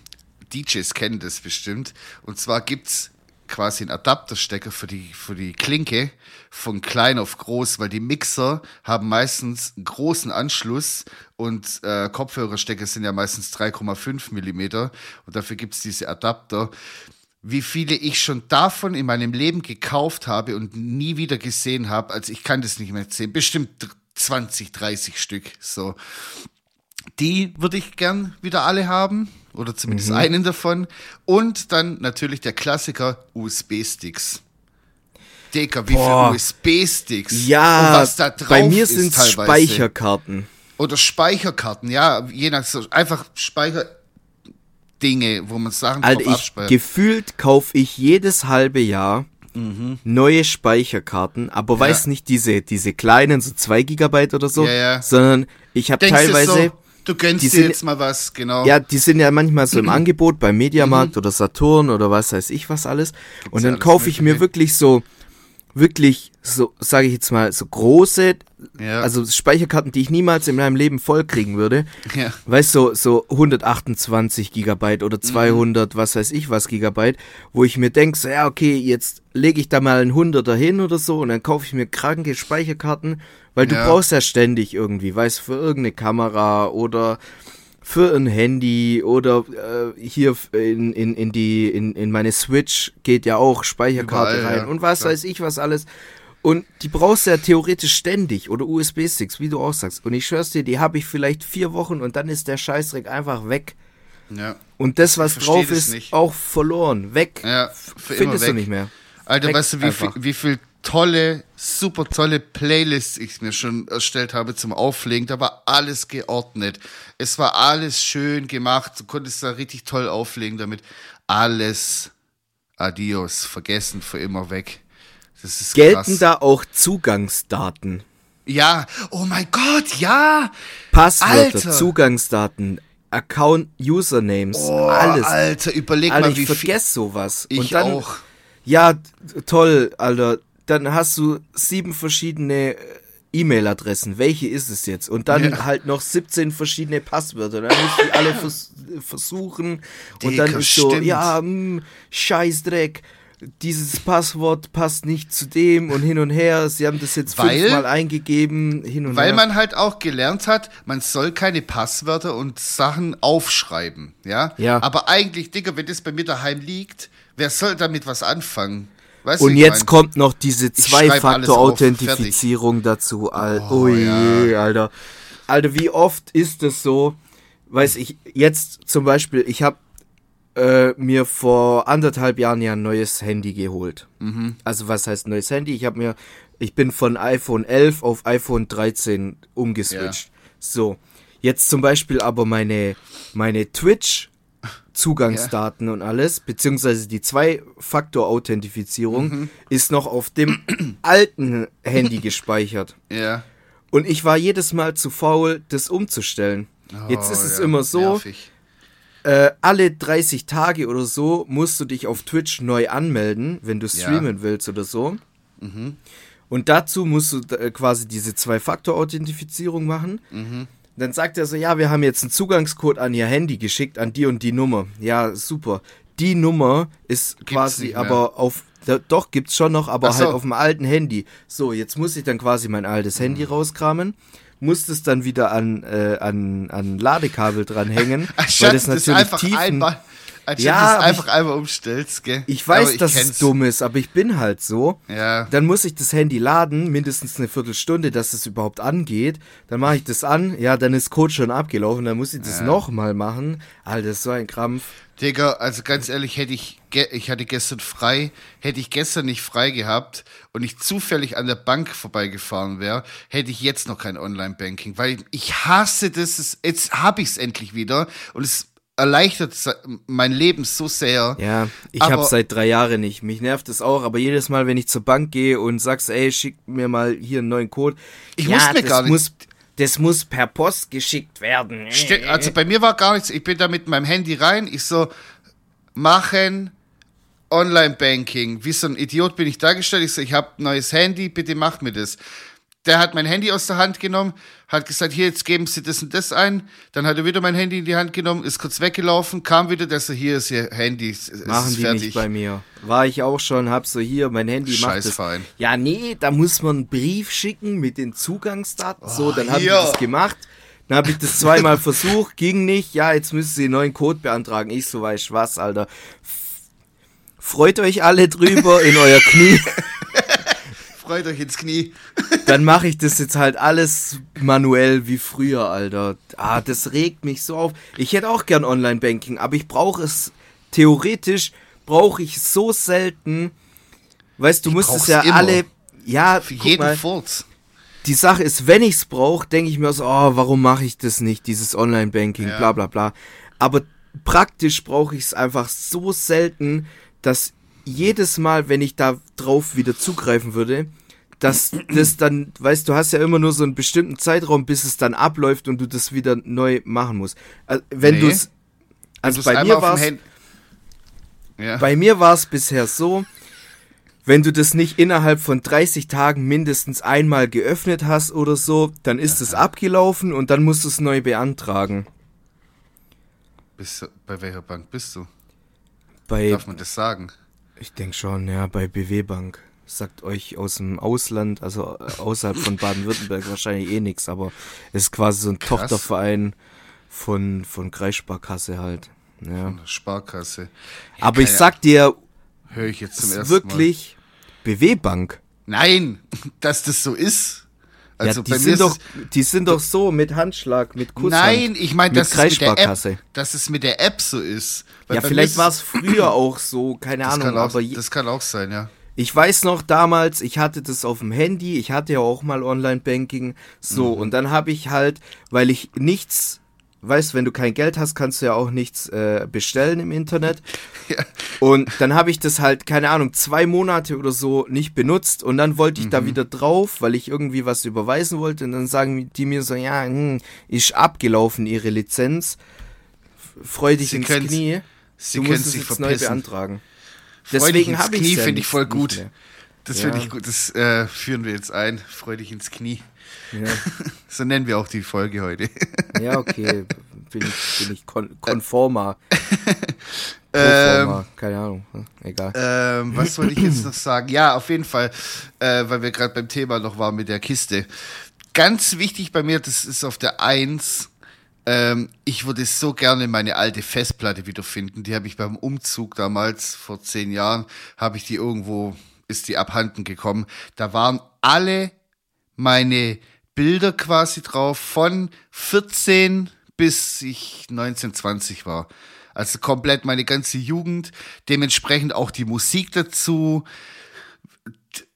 DJs kennen das bestimmt. Und zwar gibt's quasi einen Adapterstecker für die, für die Klinke von klein auf groß, weil die Mixer haben meistens einen großen Anschluss und äh, Kopfhörerstecker sind ja meistens 3,5 Millimeter und dafür gibt's diese Adapter. Wie viele ich schon davon in meinem Leben gekauft habe und nie wieder gesehen habe, also ich kann das nicht mehr zählen, bestimmt 20, 30 Stück, so. Die würde ich gern wieder alle haben. Oder zumindest einen davon. Und dann natürlich der Klassiker USB-Sticks. Digga, wie Boah. viele USB-Sticks? Ja, Und was da drauf bei mir sind es. Speicherkarten. Oder Speicherkarten, ja, je nach so, einfach Speicherdinge, wo man Sachen Alter, drauf ich, abspeichert. gefühlt kaufe ich jedes halbe Jahr neue Speicherkarten, aber weiß nicht diese, diese kleinen, so 2 Gigabyte oder so, Ja, ja. sondern ich habe teilweise, so, du gönnst die dir sind- jetzt mal was, genau. ja, die sind ja manchmal so im Angebot beim Mediamarkt oder Saturn oder was weiß ich was alles. und ja dann alles kaufe ich mir wirklich so, wirklich so, sage ich jetzt mal, so große, Ja. also Speicherkarten, die ich niemals in meinem Leben voll kriegen würde. Ja. Weißt du, so, so 128 Gigabyte Mhm. oder 200, was weiß ich was Gigabyte, wo ich mir denke, so, ja, okay, jetzt lege ich da mal einen Hunderter hin oder so und dann kaufe ich mir kranke Speicherkarten, weil du Ja. brauchst ja ständig irgendwie, weißt du, für irgendeine Kamera oder für ein Handy oder äh, hier in, in, in die in, in meine Switch geht ja auch Speicherkarte Überall, rein ja, und was klar. weiß ich was alles. Und die brauchst du ja theoretisch ständig oder USB-Sticks, wie du auch sagst. Und ich schwör's dir, die habe ich vielleicht vier Wochen und dann ist der Scheißdreck einfach weg. ja. Und das, was drauf ist, nicht. auch verloren. Weg. Ja, Findest du weg. nicht mehr. Alter, Weg weißt du, wie viel, wie viel tolle, super tolle Playlists ich mir schon erstellt habe zum Auflegen. Da war alles geordnet. Es war alles schön gemacht. Du konntest da richtig toll auflegen damit. Alles adios, vergessen, für immer weg. Das ist Gelten krass. da auch Zugangsdaten? Ja, oh mein Gott, ja. Passwörter, Alter. Zugangsdaten, Account, Usernames, Oh, alles. Alter, überleg Alter, mal, ich wie viel. vergesse sowas. Ich dann, auch. Ja, toll, Alter. Dann hast du sieben verschiedene äh, E-Mail-Adressen. Welche ist es jetzt? Und dann Ja. halt noch 17 verschiedene Passwörter. Dann musst du die alle vers versuchen. Und Dicker, dann ist so, stimmt. ja, mh, Scheißdreck. Dieses Passwort passt nicht zu dem und hin und her. Sie haben das jetzt Weil- fünfmal eingegeben, hin und Weil her. man halt auch gelernt hat, man soll keine Passwörter und Sachen aufschreiben, ja? Ja. Aber eigentlich, Digga, wenn das bei mir daheim liegt, wer soll damit was anfangen? Weißt Und jetzt mein? kommt noch diese Zwei-Faktor-Authentifizierung dazu. Al Oh, Ui, ja. Alter. Alter, wie oft ist es so? Weiß ich, jetzt zum Beispiel, ich habe äh, mir vor anderthalb Jahren ja ein neues Handy geholt. Mhm. Also was heißt neues Handy? Ich habe mir, ich bin von iPhone 11 auf iPhone 13 umgeswitcht. So, jetzt zum Beispiel aber meine, meine Twitch Zugangsdaten und alles, beziehungsweise die Zwei-Faktor-Authentifizierung Mhm. ist noch auf dem alten Handy gespeichert. Ja. Und ich war jedes Mal zu faul, das umzustellen. Jetzt Oh, ist es ja, immer so, nervig. äh, alle 30 Tage oder so musst du dich auf Twitch neu anmelden, wenn du streamen willst oder so. Mhm. Und dazu musst du äh, quasi diese Zwei-Faktor-Authentifizierung machen. Mhm. Dann sagt er so, ja, wir haben jetzt einen Zugangscode an ihr Handy geschickt, an die und die Nummer. Ja, super. Die Nummer ist quasi nicht mehr. aber auf, da, doch, gibt's schon noch, aber Ach so. halt auf dem alten Handy. So, jetzt muss ich dann quasi mein altes Mhm. Handy rauskramen, muss es dann wieder an, äh, an, an Ladekabel dranhängen, weil Anstatt das das natürlich einfach Tiefen... einmal, anstatt Ja, das einfach ich- einmal umstellst, gell? Ich weiß, Aber dass kenn's. es dumm ist, aber ich bin halt so. Ja. Dann muss ich das Handy laden, mindestens eine Viertelstunde, dass es überhaupt angeht. Dann mache ich das an, ja, dann ist Code schon abgelaufen, dann muss ich das nochmal machen. Alter, das ist so ein Krampf. Digga, also ganz ehrlich, hätte ich, ge ich hatte gestern frei, hätte ich gestern nicht frei gehabt und ich zufällig an der Bank vorbeigefahren wäre, hätte ich jetzt noch kein Online-Banking, weil ich hasse das, jetzt habe ich es endlich wieder und es erleichtert mein Leben so sehr. Ja, ich hab's seit drei Jahren nicht. Mich nervt es auch, aber jedes Mal, wenn ich zur Bank gehe und sagst, ey, schick mir mal hier einen neuen Code. Ich ja, muss mir gar nicht- Muss, das muss per Post geschickt werden. Also bei mir war gar nichts. Ich bin da mit meinem Handy rein. Ich so, machen Online-Banking. Wie so ein Idiot bin ich dargestellt. Ich so, ich habe neues Handy, bitte macht mir das. Der hat mein Handy aus der Hand genommen, hat gesagt, hier, jetzt geben Sie das und das ein. Dann hat er wieder mein Handy in die Hand genommen, ist kurz weggelaufen, kam wieder, der so, hier ist Ihr Handy, es Machen ist die fertig. nicht bei mir. War ich auch schon, hab so hier, mein Handy macht das. Ja, nee, da muss man einen Brief schicken mit den Zugangsdaten. so, dann die hier. das gemacht. Dann habe ich das zweimal versucht, ging nicht. Ja, jetzt müssen sie einen neuen Code beantragen. Ich so weiß was, Alter. Freut euch alle drüber in euer Knie. Freut euch ins Knie. Dann mache ich das jetzt halt alles manuell wie früher, Alter. Ah, das regt mich so auf. Ich hätte auch gern Online-Banking, aber ich brauche es theoretisch brauche ich so selten. Weißt du, musst es brauch's ja immer. alle ja, Für guck jeden mal, Furz. die Sache ist, wenn ich's brauche, denke ich mir so, oh, warum mache ich das nicht, dieses Online-Banking, Ja. bla bla bla. Aber praktisch brauche ich es einfach so selten, dass jedes Mal, wenn ich da drauf wieder zugreifen würde, dass das dann, weißt du, hast ja immer nur so einen bestimmten Zeitraum, bis es dann abläuft und du das wieder neu machen musst. Also, wenn Nee. du es, also bei mir war Ja. bei mir war es bisher so, wenn du das nicht innerhalb von 30 Tagen mindestens einmal geöffnet hast oder so, dann ist es abgelaufen und dann musst du es neu beantragen. Bist du, bei welcher Bank bist du? Bei, Darf man das sagen? ich denke schon, ja, bei BW Bank. Sagt euch aus dem Ausland, also äh, außerhalb von Baden-Württemberg wahrscheinlich eh nix, aber es ist quasi so ein Krass. Tochterverein von, von Kreissparkasse halt. Ja. Sparkasse. Aber ich sag dir, Höre ich jetzt zum ist ersten wirklich BW Bank. Nein, dass das so ist. Also ja, die sind doch, die sind doch so mit Handschlag, mit Kusshand. Nein, ich meine, dass, es mit der. App- dass es mit der App so ist. Weil Ja, vielleicht war es früher auch so, keine Ahnung, auch, aber das kann auch sein, ja. Ich weiß noch damals, ich hatte das auf dem Handy, ich hatte ja auch mal Online-Banking, so, Mhm. und dann habe ich halt, weil ich nichts, weißt, wenn du kein Geld hast, kannst du ja auch nichts äh, bestellen im Internet. Ja. Und dann habe ich das halt, keine Ahnung, zwei Monate oder so nicht benutzt und dann wollte ich Mhm. da wieder drauf, weil ich irgendwie was überweisen wollte und dann sagen die mir so, ja, hm, ist abgelaufen ihre Lizenz. Freu dich Sie ins Knie. Sie du musst es sich jetzt neu verpissen. beantragen. Deswegen ins habe ich Knie, ja finde ich voll gut. Das Ja. finde ich gut. Das äh, führen wir jetzt ein. Freu dich ins Knie. Ja. So nennen wir auch die Folge heute. Ja, okay. Bin ich, bin ich kon konformer. Ähm, keine Ahnung. hm, Egal. Ähm, was soll ich jetzt noch sagen? Ja, auf jeden Fall, äh, weil wir gerade beim Thema noch waren mit der Kiste. Ganz wichtig bei mir, das ist auf der Eins. Ähm, ich würde so gerne meine alte Festplatte wiederfinden. Die habe ich beim Umzug damals, vor zehn Jahren, habe ich die irgendwo, ist die abhanden gekommen. Da waren alle meine Bilder quasi drauf von 14 bis ich 19, 20 war. Also komplett meine ganze Jugend, dementsprechend auch die Musik dazu.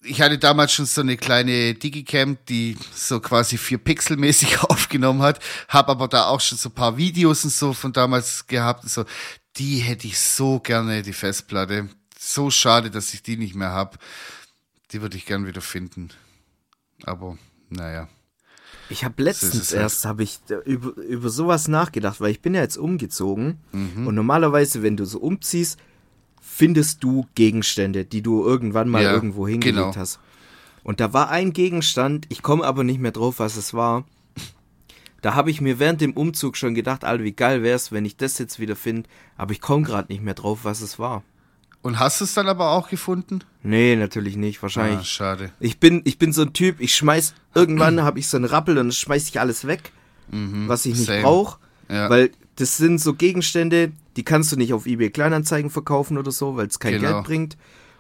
Ich hatte damals schon so eine kleine Digicam, die so quasi vier Pixelmäßig aufgenommen hat, habe aber da auch schon so ein paar Videos und so von damals gehabt. und So, die hätte ich so gerne, die Festplatte. So schade, dass ich die nicht mehr habe. Die würde ich gern wieder finden. Aber naja. Ich habe letztens halt. erst habe ich über, über sowas nachgedacht, weil ich bin ja jetzt umgezogen Mhm. und normalerweise, wenn du so umziehst, findest du Gegenstände, die du irgendwann mal Ja, irgendwo hingelegt genau. hast. Und da war ein Gegenstand, ich komme aber nicht mehr drauf, was es war. Da habe ich mir während dem Umzug schon gedacht, Alter, wie geil wär's, wenn ich das jetzt wieder finde, aber ich komme gerade nicht mehr drauf, was es war. Und hast du es dann aber auch gefunden? Nee, natürlich nicht, Ah, wahrscheinlich. schade. Ich bin, ich bin so ein Typ, ich schmeiß, irgendwann habe ich so einen Rappel und dann schmeiß ich alles weg, was ich nicht Mhm. brauche. Ja. Weil das sind so Gegenstände, die kannst du nicht auf eBay Kleinanzeigen verkaufen oder so, weil es kein Genau. Geld bringt.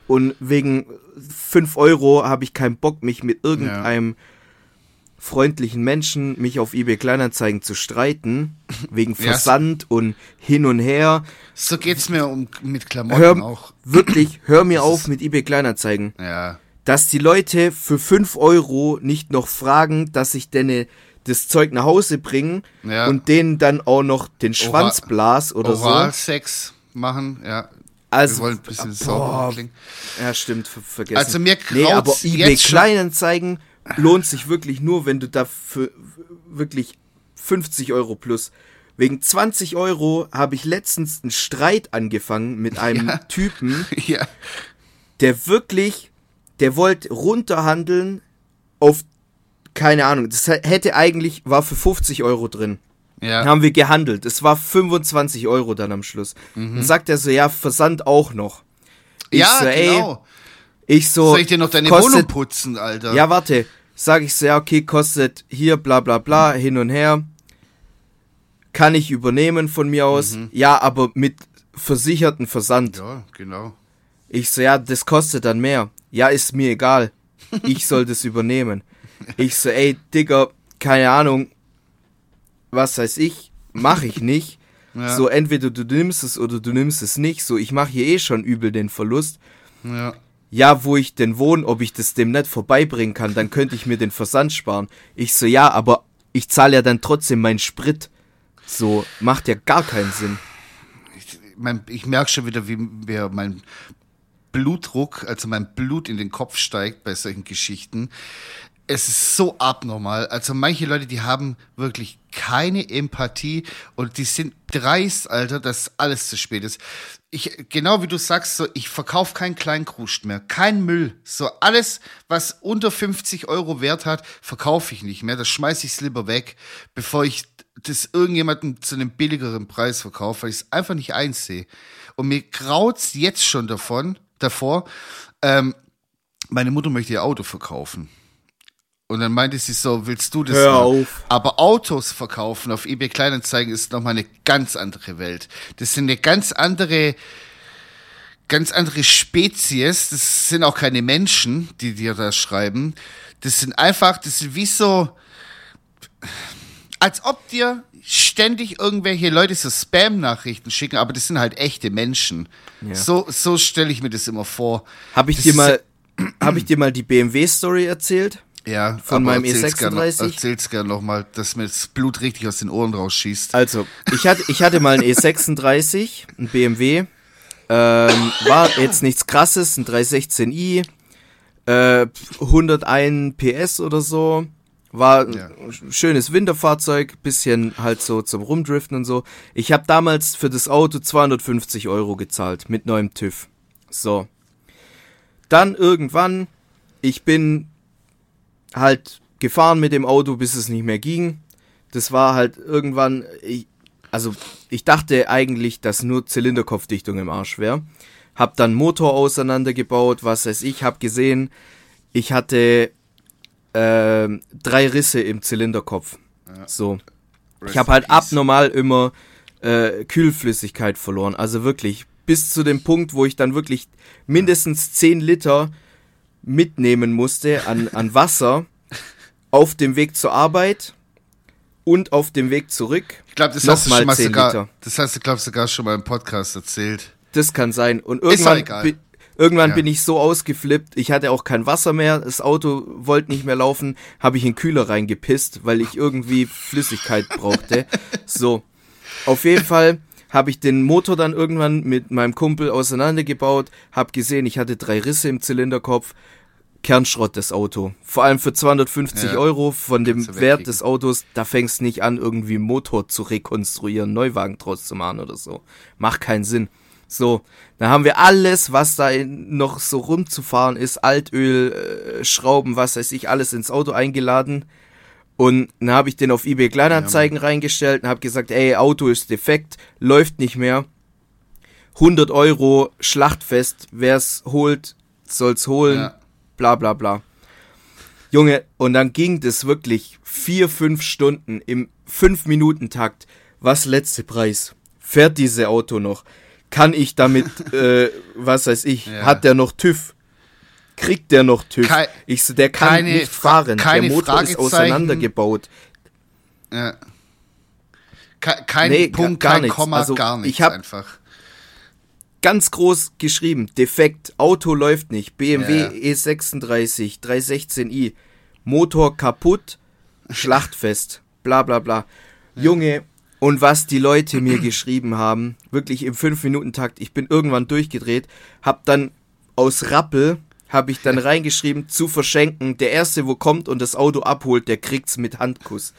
Und wegen 5 Euro habe ich keinen Bock, mich mit irgendeinem freundlichen Menschen, mich auf eBay Kleinanzeigen zu streiten, wegen Ja, Versand und hin und her. So geht's mir um mit Klamotten Hör, auch. wirklich, hör mir Das auf mit eBay Kleinanzeigen Ja. dass die Leute für 5 Euro nicht noch fragen, dass ich denen das Zeug nach Hause bringe Ja. und denen dann auch noch den Schwanz blas oder so. Oralsex machen, ja. Also, wir wollen ein bisschen boah, sauber klingen. Ja, stimmt, ver vergessen. Also mir Nee, aber eBay Kleinanzeigen lohnt sich wirklich nur, wenn du da für wirklich 50 Euro plus. Wegen 20 Euro habe ich letztens einen Streit angefangen mit einem Ja. Typen, Ja. der wirklich, der wollte runterhandeln auf, keine Ahnung, das hätte eigentlich, war für 50 Euro drin. Ja. Haben wir gehandelt. Es war 25 Euro dann am Schluss. Mhm. Dann sagt er so, ja, Versand auch noch. Ich ja, so, ey, genau. Ich so, Soll ich dir noch deine kostet, Wohnung putzen, Alter? Ja, warte. Sag ich so, ja, okay, kostet hier bla bla bla, hin und her. Kann ich übernehmen von mir aus. Ja, aber mit versicherten Versand. Ja, genau. Ich so, ja, das kostet dann mehr. Ja, ist mir egal. Ich soll das übernehmen. Ich so, ey, Digga, keine Ahnung, was weiß ich, mach ich nicht. Ja. So, entweder du nimmst es oder du nimmst es nicht. So, ich mache hier eh schon übel den Verlust. Ja. ja, wo ich denn wohne, ob ich das dem nicht vorbeibringen kann, dann könnte ich mir den Versand sparen. Ich so, ja, aber ich zahle ja dann trotzdem meinen Sprit. So, macht ja gar keinen Sinn. Ich, mein, ich merke schon wieder, wie mir mein Blutdruck, also mein Blut in den Kopf steigt bei solchen Geschichten es ist so abnormal. Also manche Leute, die haben wirklich keine Empathie und die sind dreist, Alter, dass alles zu spät ist. Ich, genau wie du sagst, so, ich verkaufe keinen Kleinkruscht mehr, kein Müll. So alles, was unter 50 Euro Wert hat, verkaufe ich nicht mehr. Das schmeiße ich lieber weg, bevor ich das irgendjemandem zu einem billigeren Preis verkaufe, weil ich es einfach nicht einsehe. Und mir graut's jetzt schon davon, davor, ähm, meine Mutter möchte ihr Auto verkaufen. Und dann meinte sie so, willst du das? Hör mal? auf. Aber Autos verkaufen auf eBay Kleinanzeigen ist nochmal eine ganz andere Welt. Das sind eine ganz andere, ganz andere Spezies. Das sind auch keine Menschen, die dir da schreiben. Das sind einfach, das sind wie so, als ob dir ständig irgendwelche Leute so Spam-Nachrichten schicken, aber das sind halt echte Menschen. Ja. So, so stelle ich mir das immer vor. Habe ich Das dir mal, habe ich dir mal die BMW-Story erzählt? Ja, Von meinem erzähl's E36? Gern, erzähl's gern nochmal, dass mir das Blut richtig aus den Ohren rausschießt. Also, ich hatte, ich hatte mal einen E36, ein BMW. Ähm, war jetzt nichts krasses, ein 316i, äh, 101 PS oder so. War Ja. ein schönes Winterfahrzeug, bisschen halt so zum Rumdriften und so. Ich habe damals für das Auto 250 Euro gezahlt mit neuem TÜV. So. Dann irgendwann, ich bin halt gefahren mit dem Auto, bis es nicht mehr ging. Das war halt irgendwann, ich, also ich dachte eigentlich, dass nur Zylinderkopfdichtung im Arsch wäre. Hab dann Motor auseinandergebaut, was weiß ich, hab gesehen, ich hatte ähm, drei Risse im Zylinderkopf. So. Ich habe halt abnormal immer äh, Kühlflüssigkeit verloren. Also wirklich bis zu dem Punkt, wo ich dann wirklich mindestens 10 Liter mitnehmen musste an, an Wasser auf dem Weg zur Arbeit und auf dem Weg zurück. Ich glaube, das hast du schon mal 10 sogar, das hast du, glaube sogar schon mal im Podcast erzählt. Das kann sein. Und irgendwann, bi irgendwann Ja. bin ich so ausgeflippt, ich hatte auch kein Wasser mehr, das Auto wollte nicht mehr laufen, habe ich in den Kühler reingepisst, weil ich irgendwie Flüssigkeit brauchte. So. Auf jeden Fall habe ich den Motor dann irgendwann mit meinem Kumpel auseinandergebaut, habe gesehen, ich hatte drei Risse im Zylinderkopf. Kernschrott das Auto. Vor allem für 250 Ja. Euro von dem Wert wegkriegen. des Autos, da fängst nicht an, irgendwie Motor zu rekonstruieren, Neuwagen draus zu machen oder so. Macht keinen Sinn. So, dann haben wir alles, was da noch so rumzufahren ist, Altöl, äh, Schrauben, was weiß ich, alles ins Auto eingeladen. Und dann habe ich den auf eBay Kleinanzeigen reingestellt und habe gesagt, ey, Auto ist defekt, läuft nicht mehr. 100 Euro, Schlachtfest, wer's holt, soll's holen, Ja. bla bla bla. Junge, und dann ging das wirklich vier, fünf Stunden im fünf Minuten Takt. Was letzte Preis? Fährt diese Auto noch? Kann ich damit, äh, was weiß ich, Ja. hat der noch TÜV? Kriegt der noch TÜV? Kei- ich so, der kann keine nicht fahren. der Motor ist auseinandergebaut. Ja. Ke kein Nee, Punkt, gar kein nichts. Komma, Also, gar nichts ich hab- einfach. Ganz groß geschrieben, defekt, Auto läuft nicht, BMW Ja. E36, 316i, Motor kaputt, Schlachtfest, bla bla bla. Junge, und was die Leute mir geschrieben haben, wirklich im 5-Minuten-Takt, ich bin irgendwann durchgedreht, hab dann aus Rappel, hab ich dann reingeschrieben, zu verschenken, der Erste, wo kommt und das Auto abholt, der kriegt's mit Handkuss.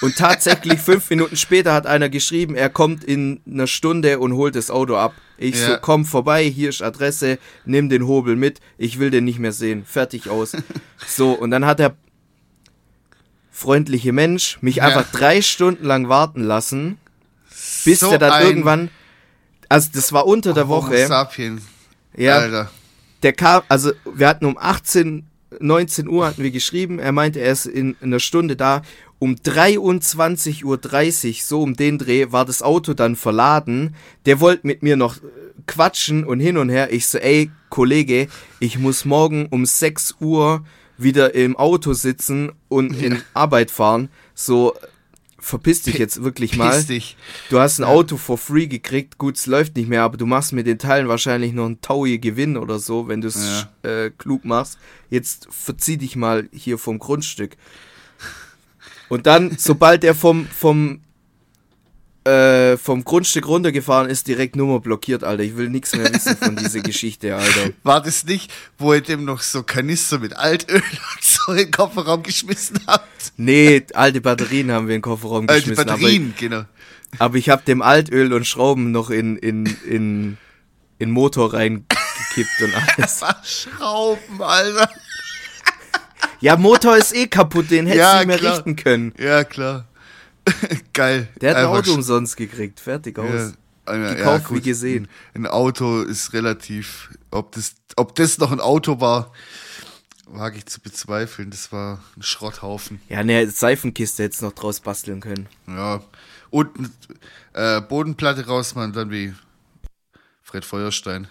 Und tatsächlich fünf Minuten später hat einer geschrieben, er kommt in einer Stunde und holt das Auto ab. Ich so, Ja. komm vorbei, hier ist Adresse, nimm den Hobel mit, ich will den nicht mehr sehen. Fertig aus. So, und dann hat der freundliche Mensch mich Ja. einfach drei Stunden lang warten lassen, bis So der dann irgendwann, also das war unter der Woche, Sapien, ja, Alter. Der kam, also wir hatten um 18, 19 Uhr hatten wir geschrieben, er meinte, er ist in, einer Stunde da. Um 23.30 Uhr, so um den Dreh, war das Auto dann verladen. Der wollte mit mir noch äh, quatschen und hin und her. Ich so, ey, Kollege, ich muss morgen um 6 Uhr wieder im Auto sitzen und in Arbeit fahren. So, verpiss dich jetzt wirklich mal. Piss dich. Du hast ein Auto for free gekriegt, gut, es läuft nicht mehr, aber du machst mit den Teilen wahrscheinlich noch einen Taui Gewinn oder so, wenn du es äh, klug machst. Jetzt verzieh dich mal hier vom Grundstück. Und dann, sobald er vom, vom, äh, vom Grundstück runtergefahren ist, direkt Nummer blockiert, Alter. Ich will nichts mehr wissen von dieser Geschichte, Alter. War das nicht, wo ihr dem noch so Kanister mit Altöl und so in den Kofferraum geschmissen habt? Nee, alte Batterien haben wir in den Kofferraum die geschmissen. Batterien, genau. Aber, aber ich habe dem Altöl und Schrauben noch in, in, in, in Motor reingekippt und alles. Schrauben, Alter. Ja, Motor ist eh kaputt, den hättest Ja, du nicht mehr klar. richten können. Ja, klar. Geil. Der hat ein Auto umsonst gekriegt. Fertig aus. Ja, ja, Gekauft wie gut. gesehen. Ein Auto ist relativ, ob das, ob das noch ein Auto war, wage ich zu bezweifeln. Das war ein Schrotthaufen. Ja, ne, Seifenkiste hättest du noch draus basteln können. Ja. Und äh, Bodenplatte rausmachen, dann wie Fred Feuerstein.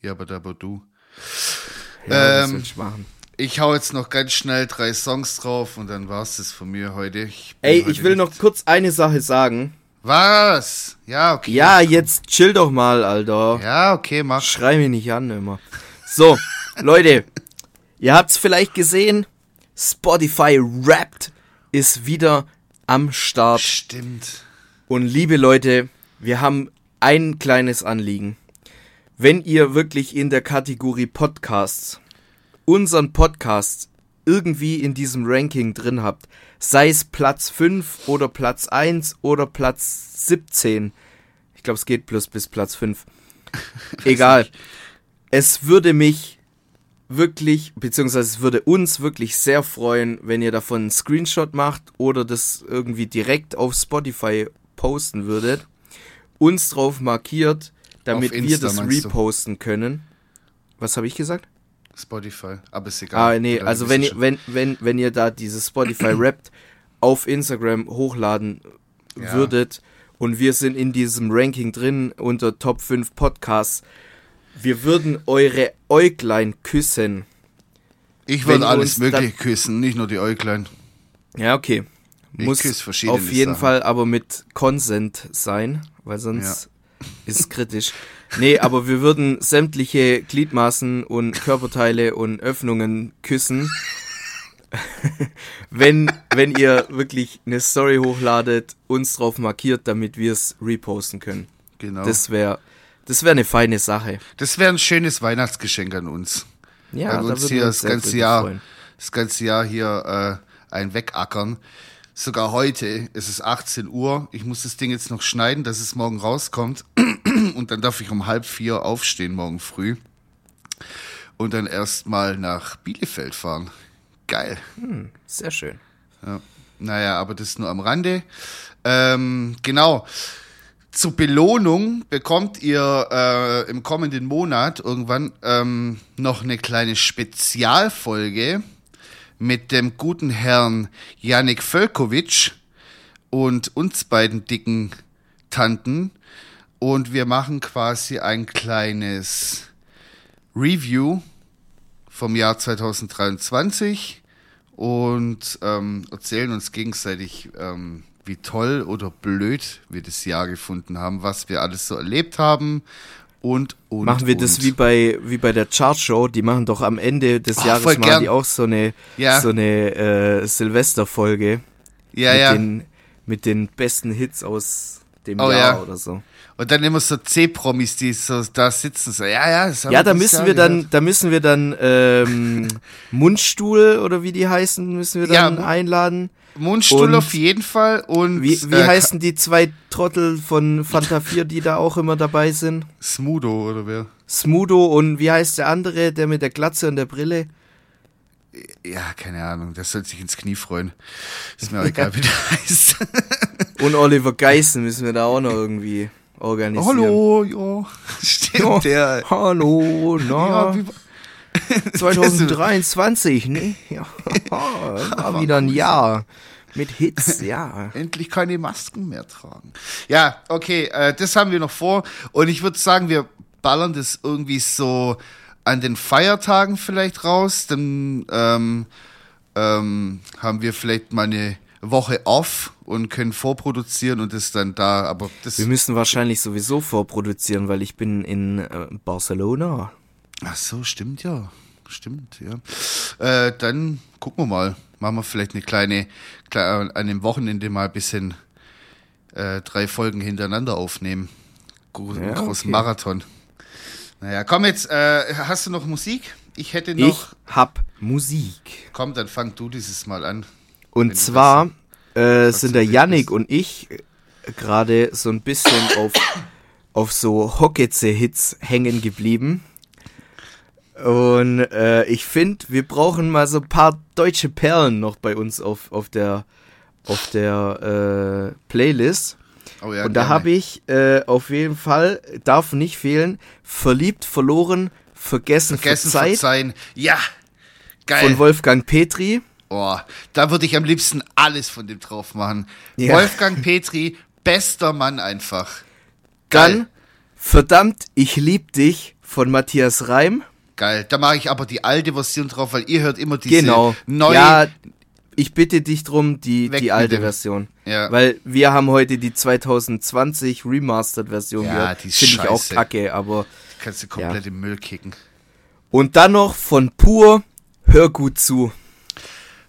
Ja, aber da aber du. Ja, Ähm, soll ich machen? Ich hau jetzt noch ganz schnell drei Songs drauf und dann war's das von mir heute. Ich Ey, heute ich will noch kurz eine Sache sagen. Was? Ja, okay. Ja, jetzt chill doch mal, Alter. Ja, okay, mach. Schrei mich nicht an immer. So, Leute, ihr habt's vielleicht gesehen, Spotify Wrapped ist wieder am Start. Stimmt. Und liebe Leute, wir haben ein kleines Anliegen. Wenn ihr wirklich in der Kategorie Podcasts unseren Podcast irgendwie in diesem Ranking drin habt, sei es Platz 5 oder Platz 1 oder Platz 17, ich glaube es geht plus bis Platz 5, egal, es würde mich wirklich, beziehungsweise es würde uns wirklich sehr freuen, wenn ihr davon einen Screenshot macht oder das irgendwie direkt auf Spotify posten würdet, uns drauf markiert, damit wir das reposten können. Was habe ich gesagt? Spotify, aber ist egal. Ah, nee, also wenn ihr, wenn, wenn, wenn ihr da dieses Spotify Wrapped auf Instagram hochladen Ja. würdet und wir sind in diesem Ranking drin unter Top 5 Podcasts, wir würden eure Äuglein küssen. Ich würde alles Mögliche küssen, nicht nur die Äuglein. Ja, okay. Ich Muss auf jeden Sachen. Fall aber mit Consent sein, weil sonst ist es kritisch. Nee, aber wir würden sämtliche Gliedmaßen und Körperteile und Öffnungen küssen. wenn, wenn ihr wirklich eine Story hochladet, uns drauf markiert, damit wir es reposten können. Genau. Das wäre das wär eine feine Sache. Das wäre ein schönes Weihnachtsgeschenk an uns. Ja, Weil wir uns würden hier das ganze Jahr, freuen. das ganze Jahr hier äh, ein wegackern. Sogar heute, es ist 18 Uhr. Ich muss das Ding jetzt noch schneiden, dass es morgen rauskommt. Und dann darf ich um halb vier aufstehen morgen früh. Und dann erstmal nach Bielefeld fahren. Geil. Sehr schön. Ja. Naja, aber das nur am Rande. Ähm, genau. Zur Belohnung bekommt ihr äh, im kommenden Monat irgendwann ähm, noch eine kleine Spezialfolge mit dem guten Herrn Janik Völkovic und uns beiden dicken Tanten. Und wir machen quasi ein kleines Review vom Jahr 2023 und ähm, erzählen uns gegenseitig, ähm, wie toll oder blöd wir das Jahr gefunden haben, was wir alles so erlebt haben und und Machen wir und. das wie bei, wie bei der Chartshow, die machen doch am Ende des Ah, Jahres machen gern. die auch so eine, Ja. so eine äh, Silvesterfolge ja mit, ja den, mit den besten Hits aus dem Oh, Jahr ja. oder so. und dann immer so C-Promis, die so da sitzen so ja ja das haben Ja, da müssen Jahr wir dann, da müssen wir dann ähm, Mundstuhl oder wie die heißen, müssen wir Ja, dann Mu- einladen. Mundstuhl und- auf jeden Fall und Wie, wie äh, heißen die zwei Trottel von Fanta 4, die da auch immer dabei sind? Smudo oder wer Smudo und wie heißt der andere, der mit der Glatze und der Brille? ja keine Ahnung das soll sich ins Knie freuen ist mir auch egal wie der heißt Und Oliver Geissen müssen wir da auch noch irgendwie organisieren. hallo ja stimmt Ja, der Hallo, na, ja, wie, 2023, ne? Ja, war wieder ein Jahr mit Hits, ja. endlich keine Masken mehr tragen. Ja, okay, äh, das haben wir noch vor. Und ich würde sagen, wir ballern das irgendwie so an den Feiertagen vielleicht raus. Dann ähm, ähm, haben wir vielleicht mal eine Woche off und können vorproduzieren und das dann da, aber das. Wir müssen wahrscheinlich sowieso vorproduzieren, weil ich bin in äh, Barcelona. Ach so, stimmt ja. Stimmt, ja. Äh, dann gucken wir mal. Machen wir vielleicht eine kleine, kleine an dem Wochenende mal ein bisschen äh, drei Folgen hintereinander aufnehmen. Gro Ja, großen okay. Marathon. Naja, komm jetzt, äh, hast du noch Musik? Ich hätte noch. Ich hab Musik. Komm, dann fang du dieses Mal an. Und zwar äh, sind der. Yannick und ich äh, gerade so ein bisschen auf, auf so Hocketze-Hits hängen geblieben. Und äh, ich finde, wir brauchen mal so ein paar deutsche Perlen noch bei uns auf, auf der, auf der äh, Playlist. Oh ja, und da habe ich äh, auf jeden Fall, darf nicht fehlen, Verliebt, verloren, vergessen, Vergessen verzeiht verzeihen. Ja, geil. von Wolfgang Petri. Oh, da würde ich am liebsten alles von dem drauf machen. Ja. Wolfgang Petri, bester Mann einfach. Dann Geil. Verdammt, ich lieb dich von Matthias Reim. Geil. Da mache ich aber die alte Version drauf, weil ihr hört immer diese Genau. neue. Ja, ich bitte dich drum, die, Weg die alte. Version. Ja. Weil wir haben heute die 2020 Remastered Version Ja, gehört. die ist Finde ich auch kacke, aber. Kannst du komplett im Müll kicken. Und dann noch von Pur, hör gut zu.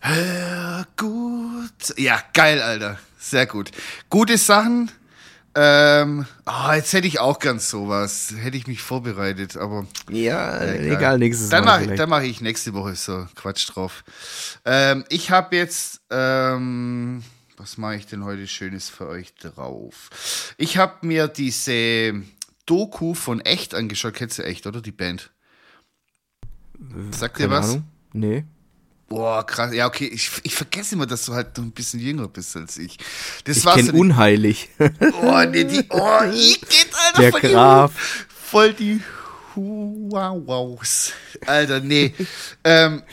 Hör gut. Ja, geil, Alter. Sehr gut. Gute Sachen. Ähm, oh, jetzt hätte ich auch ganz sowas. Hätte ich mich vorbereitet, aber Ja, Egal. egal, nächstes dann Mal. mache vielleicht. dann mach ich nächste Woche so Quatsch drauf. Ähm, ich habe jetzt, ähm, was mache ich denn heute Schönes für euch drauf? Ich habe mir diese Doku von Echt angeschaut. Kennst du Echt, oder? Die Band. Sagt dir Keine was? Ahnung. Nee. Boah, krass. Ja, okay. Ich, ich vergesse immer, dass du halt noch ein bisschen jünger bist als ich. Das Ich war kenn so die, unheilig. Oh, nee, die, oh, Igitt, Alter, Der voll die Graf. Hu- voll die Huawaus. Alter, nee. ähm,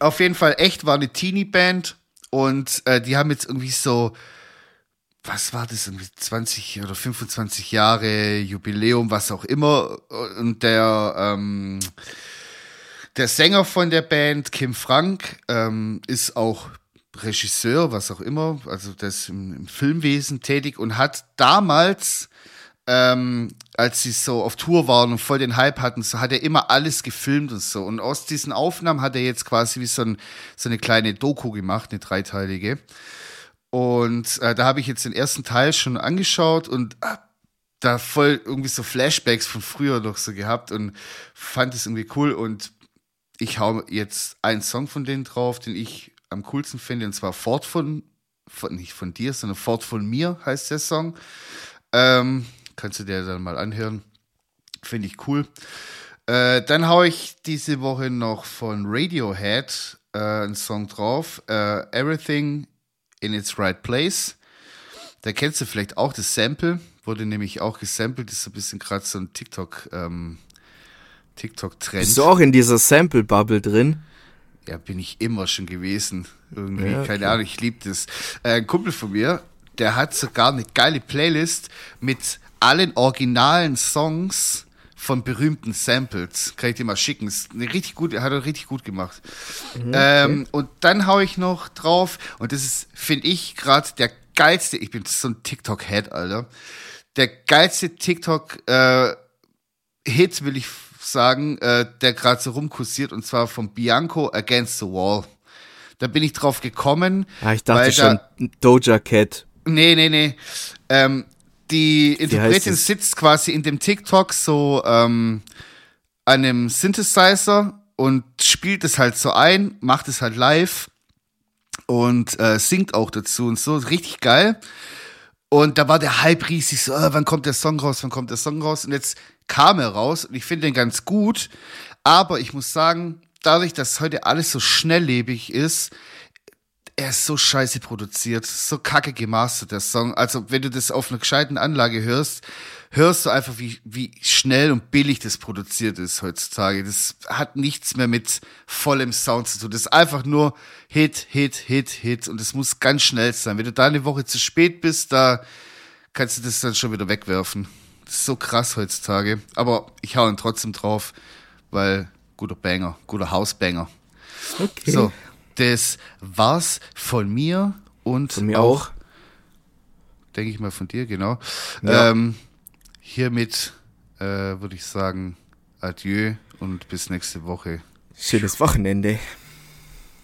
auf jeden Fall echt war eine Teenie-Band und äh, die haben jetzt irgendwie so, was war das, irgendwie 20 oder 25 Jahre Jubiläum, was auch immer. Und der, ähm, der Sänger von der Band, Kim Frank, ähm, ist auch Regisseur, was auch immer, also ist im, im Filmwesen tätig und hat damals, ähm, als sie so auf Tour waren und voll den Hype hatten, so hat er immer alles gefilmt und so. Und aus diesen Aufnahmen hat er jetzt quasi wie so, ein, so eine kleine Doku gemacht, eine dreiteilige. Und äh, da habe ich jetzt den ersten Teil schon angeschaut und ah, da voll irgendwie so Flashbacks von früher noch so gehabt und fand es irgendwie cool. Und ich hau jetzt einen Song von denen drauf, den ich am coolsten finde, und zwar Fort von, von nicht von dir, sondern Fort von mir heißt der Song. Ähm, kannst du dir dann mal anhören. Finde ich cool. Äh, dann hau ich diese Woche noch von Radiohead äh, einen Song drauf. Äh, Everything in its Right Place. Da kennst du vielleicht auch das Sample. Wurde nämlich auch gesampelt. Das ist ein bisschen gerade so ein TikTok, ähm, TikTok-Trend. Bist du auch in dieser Sample-Bubble drin? Ja, bin ich immer schon gewesen. Irgendwie, Ja, okay. keine Ahnung, ich liebe das. Äh, ein Kumpel von mir, der hat sogar eine geile Playlist mit allen originalen Songs von berühmten Samples. Kann ich dir mal schicken. Ist eine richtig gut, hat er richtig gut gemacht. ähm, und dann hau ich noch drauf, und das ist, finde ich, gerade der geilste, ich bin so ein TikTok-Head, Alter. Der geilste TikTok, äh, Hit, will ich sagen, äh, der gerade so rumkursiert, und zwar von Bianco Against the Wall. Da bin ich drauf gekommen. Ah, ich dachte schon, Da, Doja Cat. nee, nee, nee. Ähm, die Interpretin sitzt quasi in dem TikTok so ähm, an einem Synthesizer und spielt es halt so ein, macht es halt live und äh, singt auch dazu und so. Richtig geil. Und da war der Hype riesig, so, äh, wann kommt der Song raus, wann kommt der Song raus? Und jetzt kam er raus und ich finde den ganz gut. Aber ich muss sagen, dadurch, dass heute alles so schnelllebig ist, er ist so scheiße produziert, so kacke gemastert, der Song. Also, wenn du das auf einer gescheiten Anlage hörst, hörst du einfach, wie, wie schnell und billig das produziert ist heutzutage. Das hat nichts mehr mit vollem Sound zu tun. Das ist einfach nur Hit, Hit, Hit, Hit. Und es muss ganz schnell sein. Wenn du da eine Woche zu spät bist, da kannst du das dann schon wieder wegwerfen. So krass heutzutage. Aber ich hau ihn trotzdem drauf, weil guter Banger, guter Hausbanger. Okay. So, das war's von mir und Von mir auch. denke ich mal von dir, genau. Ja. Ähm, hiermit äh, würde ich sagen, adieu und bis nächste Woche. Schönes Wochenende.